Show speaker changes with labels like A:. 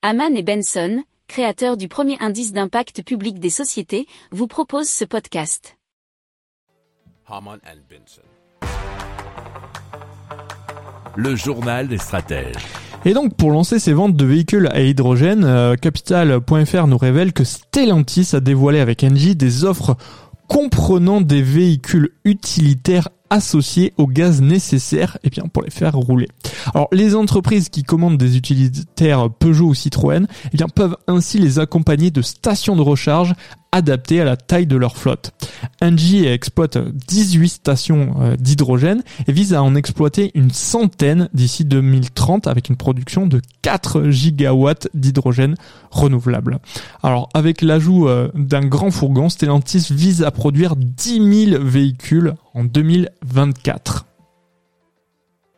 A: Haman et Benson, créateurs du premier indice d'impact public des sociétés, vous proposent ce podcast.
B: Haman and Benson.
C: Le journal des stratèges.
D: Et donc, pour lancer ses ventes de véhicules à hydrogène, euh, Capital.fr nous révèle que Stellantis a dévoilé avec Engie des offres comprenant des véhicules utilitaires associés au gaz nécessaire eh bien, pour les faire rouler. Alors les entreprises qui commandent des utilitaires Peugeot ou Citroën eh bien, peuvent ainsi les accompagner de stations de recharge adaptées à la taille de leur flotte. Engie exploite 18 stations euh, d'hydrogène et vise à en exploiter une centaine d'ici 2030 avec une production de 4 gigawatts d'hydrogène renouvelable. Alors avec l'ajout euh, d'un grand fourgon, Stellantis vise à produire 10 000 véhicules en 2024.